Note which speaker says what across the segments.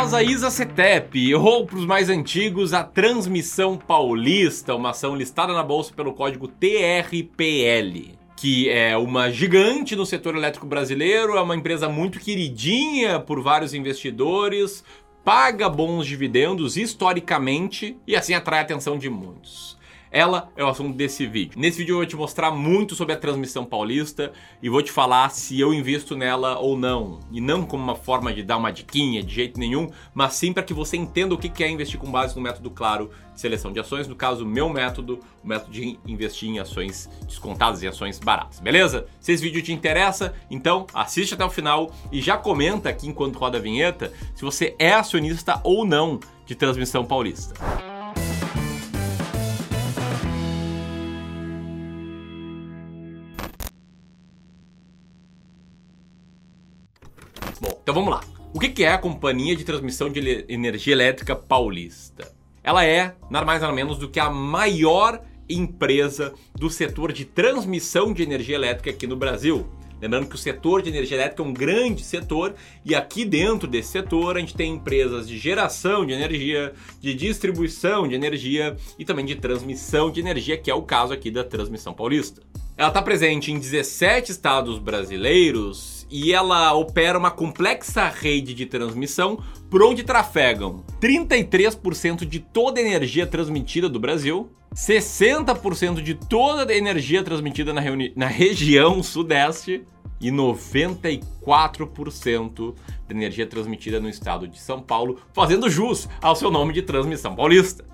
Speaker 1: famosa Isa Cetep, ou para os mais antigos, a Transmissão Paulista, uma ação listada na bolsa pelo código TRPL que é uma gigante no setor elétrico brasileiro, é uma empresa muito queridinha por vários investidores, paga bons dividendos historicamente e assim atrai a atenção de muitos. Ela é o assunto desse vídeo. Nesse vídeo eu vou te mostrar muito sobre a transmissão paulista e vou te falar se eu invisto nela ou não. E não como uma forma de dar uma diquinha de jeito nenhum, mas sim para que você entenda o que é investir com base no método claro de seleção de ações. No caso, o meu método, o método de investir em ações descontadas e ações baratas, beleza? Se esse vídeo te interessa, então assiste até o final e já comenta aqui enquanto roda a vinheta se você é acionista ou não de transmissão paulista. Então vamos lá. O que é a Companhia de Transmissão de Energia Elétrica Paulista? Ela é nada mais nada menos do que a maior empresa do setor de transmissão de energia elétrica aqui no Brasil. Lembrando que o setor de energia elétrica é um grande setor e aqui dentro desse setor a gente tem empresas de geração de energia, de distribuição de energia e também de transmissão de energia, que é o caso aqui da Transmissão Paulista. Ela está presente em 17 estados brasileiros e ela opera uma complexa rede de transmissão por onde trafegam 33% de toda a energia transmitida do Brasil, 60% de toda a energia transmitida na, na região sudeste e 94% da energia transmitida no estado de São Paulo, fazendo jus ao seu nome de Transmissão Paulista.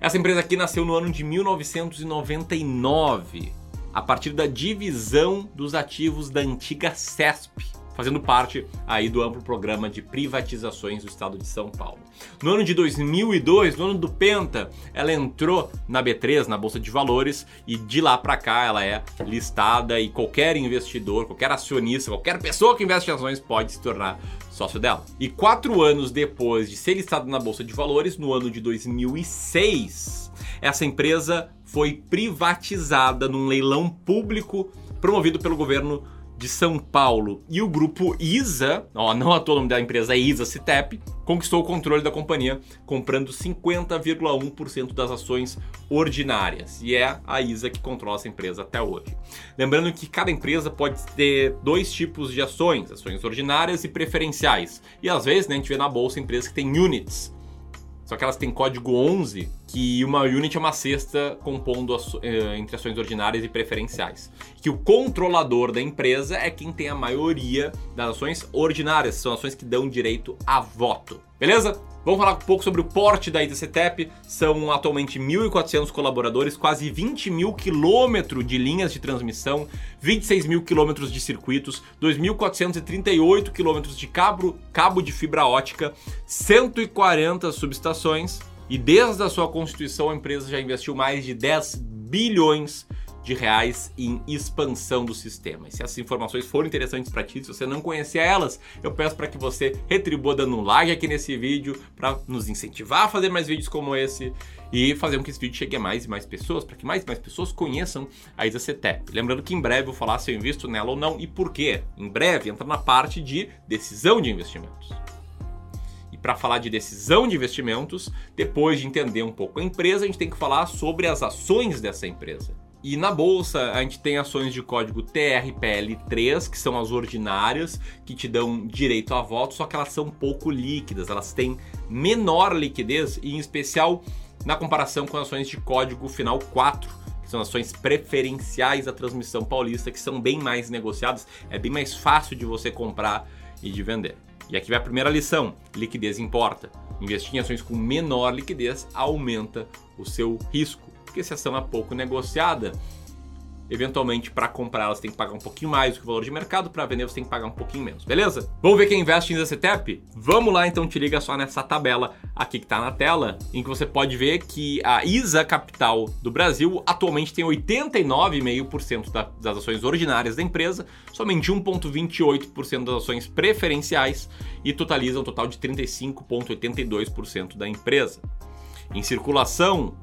Speaker 1: Essa empresa aqui nasceu no ano de 1999 a partir da divisão dos ativos da antiga CESP, fazendo parte aí do amplo programa de privatizações do estado de São Paulo. No ano de 2002, no ano do Penta, ela entrou na B3, na Bolsa de Valores, e de lá para cá ela é listada e qualquer investidor, qualquer acionista, qualquer pessoa que investe em ações pode se tornar sócio dela. E quatro anos depois de ser listada na Bolsa de Valores, no ano de 2006, essa empresa foi privatizada num leilão público promovido pelo governo de São Paulo. E o grupo ISA, ó, não a todo nome da empresa é ISA Citep, conquistou o controle da companhia, comprando 50,1% das ações ordinárias. E é a ISA que controla essa empresa até hoje. Lembrando que cada empresa pode ter dois tipos de ações, ações ordinárias e preferenciais. E às vezes né, a gente vê na bolsa empresas que têm units, só que elas têm código 11, que uma unit é uma cesta compondo eh, entre ações ordinárias e preferenciais. Que o controlador da empresa é quem tem a maioria das ações ordinárias, são ações que dão direito a voto. Beleza? Vamos falar um pouco sobre o porte da ITCTEP. São atualmente 1.400 colaboradores, quase 20 mil quilômetros de linhas de transmissão, 26 mil quilômetros de circuitos, 2.438 quilômetros de cabo, cabo de fibra ótica, 140 subestações e desde a sua constituição a empresa já investiu mais de 10 bilhões de reais em expansão do sistema. E se essas informações forem interessantes para ti, se você não conhecer elas, eu peço para que você retribua dando um like aqui nesse vídeo para nos incentivar a fazer mais vídeos como esse e fazer com que esse vídeo chegue a mais e mais pessoas, para que mais e mais pessoas conheçam a Isa CETEP. Lembrando que em breve eu vou falar se eu invisto nela ou não e por quê. Em breve entra na parte de decisão de investimentos para falar de decisão de investimentos, depois de entender um pouco a empresa, a gente tem que falar sobre as ações dessa empresa. E na bolsa a gente tem ações de código TRPL3, que são as ordinárias, que te dão direito a voto, só que elas são pouco líquidas, elas têm menor liquidez, e em especial na comparação com ações de código final 4, que são ações preferenciais da transmissão paulista, que são bem mais negociadas, é bem mais fácil de você comprar e de vender. E aqui vai a primeira lição: liquidez importa. Investir em ações com menor liquidez aumenta o seu risco porque se a ação é pouco negociada, eventualmente para comprar elas tem que pagar um pouquinho mais do que o valor de mercado, para vender você tem que pagar um pouquinho menos, beleza? Vamos ver quem investe em ZCTEP? Vamos lá então, te liga só nessa tabela aqui que está na tela, em que você pode ver que a ISA Capital do Brasil atualmente tem 89,5% das ações ordinárias da empresa, somente 1,28% das ações preferenciais e totaliza um total de 35,82% da empresa. Em circulação,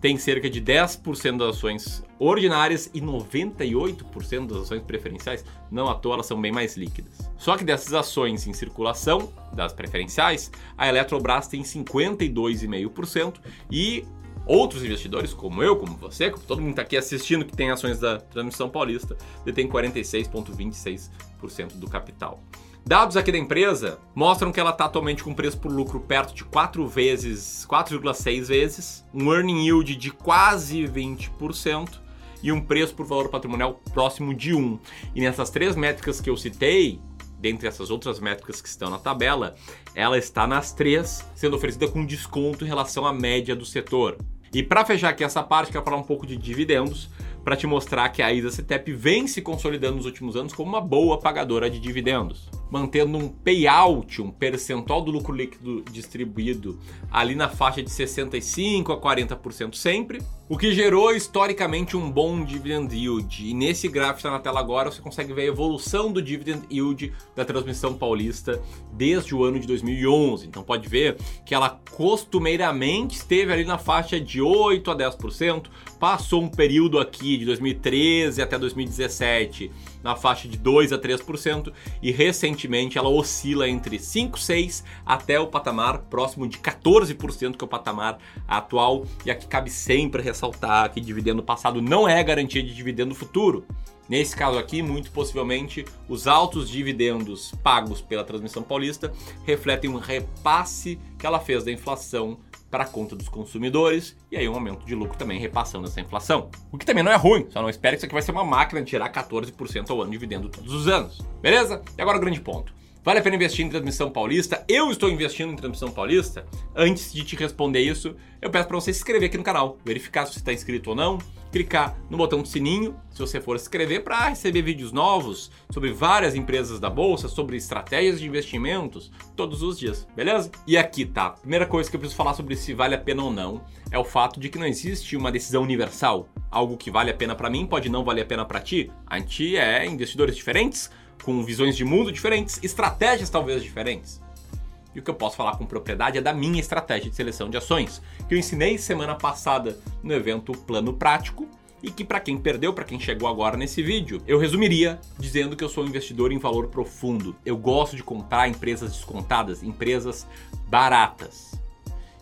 Speaker 1: tem cerca de 10% das ações ordinárias e 98% das ações preferenciais. Não à toa, elas são bem mais líquidas. Só que dessas ações em circulação, das preferenciais, a Eletrobras tem 52,5% e outros investidores, como eu, como você, como todo mundo está aqui assistindo que tem ações da Transmissão Paulista, detém 46,26% do capital. Dados aqui da empresa mostram que ela está atualmente com preço por lucro perto de 4 vezes, 4,6 vezes, um earning yield de quase 20% e um preço por valor patrimonial próximo de 1. E nessas três métricas que eu citei, dentre essas outras métricas que estão na tabela, ela está nas três, sendo oferecida com desconto em relação à média do setor. E para fechar aqui essa parte, quero falar um pouco de dividendos para te mostrar que a ISA CETEP vem se consolidando nos últimos anos como uma boa pagadora de dividendos mantendo um payout, um percentual do lucro líquido distribuído ali na faixa de 65 a 40% sempre, o que gerou historicamente um bom dividend yield. E nesse gráfico que está na tela agora, você consegue ver a evolução do dividend yield da transmissão paulista desde o ano de 2011. Então pode ver que ela costumeiramente esteve ali na faixa de 8 a 10%, passou um período aqui de 2013 até 2017 na faixa de 2 a 3% e recentemente ela oscila entre 5, 6 até o patamar próximo de 14%, que é o patamar atual. E aqui cabe sempre ressaltar que dividendo passado não é garantia de dividendo futuro. Nesse caso aqui, muito possivelmente, os altos dividendos pagos pela transmissão paulista refletem um repasse que ela fez da inflação para a conta dos consumidores e aí um aumento de lucro também repassando essa inflação. O que também não é ruim, só não espere que isso aqui vai ser uma máquina de tirar 14% ao ano de dividendo todos os anos. Beleza? E agora o grande ponto. Vale a pena investir em transmissão paulista? Eu estou investindo em transmissão paulista? Antes de te responder isso, eu peço para você se inscrever aqui no canal, verificar se você está inscrito ou não, clicar no botão do sininho, se você for se inscrever, para receber vídeos novos sobre várias empresas da bolsa, sobre estratégias de investimentos, todos os dias, beleza? E aqui tá. Primeira coisa que eu preciso falar sobre se vale a pena ou não é o fato de que não existe uma decisão universal. Algo que vale a pena para mim pode não valer a pena para ti. A gente é investidores diferentes com visões de mundo diferentes, estratégias talvez diferentes. E o que eu posso falar com propriedade é da minha estratégia de seleção de ações, que eu ensinei semana passada no evento Plano Prático e que para quem perdeu, para quem chegou agora nesse vídeo, eu resumiria dizendo que eu sou um investidor em valor profundo. Eu gosto de comprar empresas descontadas, empresas baratas.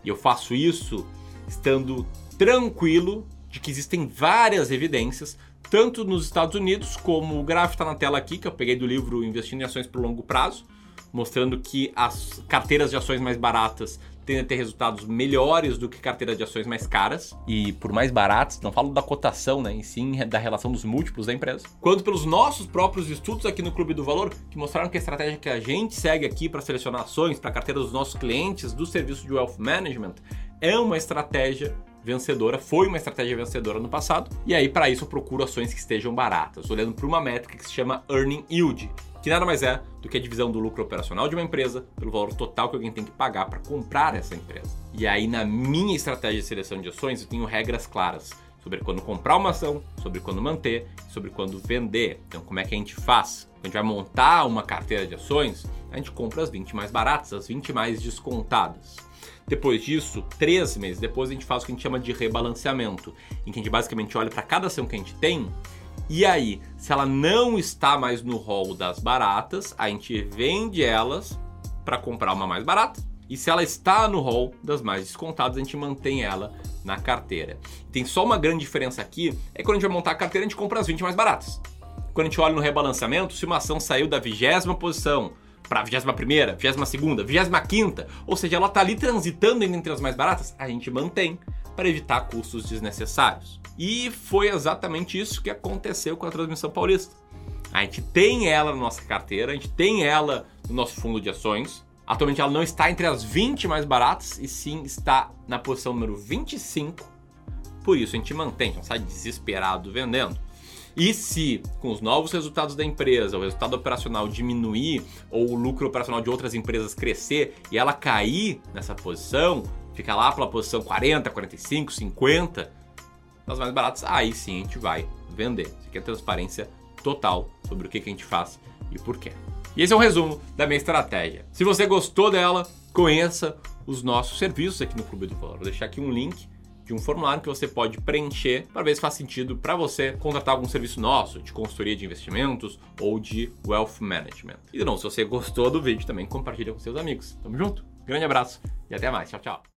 Speaker 1: E eu faço isso estando tranquilo de que existem várias evidências tanto nos Estados Unidos, como o gráfico está na tela aqui, que eu peguei do livro Investindo em Ações por Longo Prazo, mostrando que as carteiras de ações mais baratas tendem a ter resultados melhores do que carteiras de ações mais caras. E por mais baratas, não falo da cotação, né? E sim da relação dos múltiplos da empresa. Quanto pelos nossos próprios estudos aqui no Clube do Valor, que mostraram que a estratégia que a gente segue aqui para selecionar ações para a carteira dos nossos clientes do serviço de Wealth Management é uma estratégia vencedora, foi uma estratégia vencedora no passado. E aí, para isso, eu procuro ações que estejam baratas, olhando para uma métrica que se chama Earning Yield, que nada mais é do que a divisão do lucro operacional de uma empresa pelo valor total que alguém tem que pagar para comprar essa empresa. E aí, na minha estratégia de seleção de ações, eu tenho regras claras sobre quando comprar uma ação, sobre quando manter, sobre quando vender. Então, como é que a gente faz? Quando a gente vai montar uma carteira de ações, a gente compra as 20 mais baratas, as 20 mais descontadas. Depois disso, três meses depois, a gente faz o que a gente chama de rebalanceamento, em que a gente basicamente olha para cada ação que a gente tem e aí, se ela não está mais no rol das baratas, a gente vende elas para comprar uma mais barata. E se ela está no rol das mais descontadas, a gente mantém ela na carteira. Tem só uma grande diferença aqui, é quando a gente vai montar a carteira, a gente compra as 20 mais baratas. Quando a gente olha no rebalanceamento, se uma ação saiu da vigésima posição para a 21ª, 22ª, 25ª, ou seja, ela está ali transitando entre as mais baratas, a gente mantém para evitar custos desnecessários. E foi exatamente isso que aconteceu com a transmissão paulista. A gente tem ela na nossa carteira, a gente tem ela no nosso fundo de ações. Atualmente ela não está entre as 20 mais baratas e sim está na posição número 25. Por isso a gente mantém, a gente não sai desesperado vendendo. E se, com os novos resultados da empresa, o resultado operacional diminuir ou o lucro operacional de outras empresas crescer e ela cair nessa posição, fica lá pela posição 40, 45, 50, nas mais baratas, aí sim a gente vai vender. Isso aqui é transparência total sobre o que, que a gente faz e por quê. E esse é um resumo da minha estratégia. Se você gostou dela, conheça os nossos serviços aqui no Clube do Valor. Vou deixar aqui um link de um formulário que você pode preencher para ver se faz sentido para você contratar algum serviço nosso de consultoria de investimentos ou de wealth management. E não, se você gostou do vídeo também compartilha com seus amigos. Tamo junto. Grande abraço e até mais. Tchau, tchau.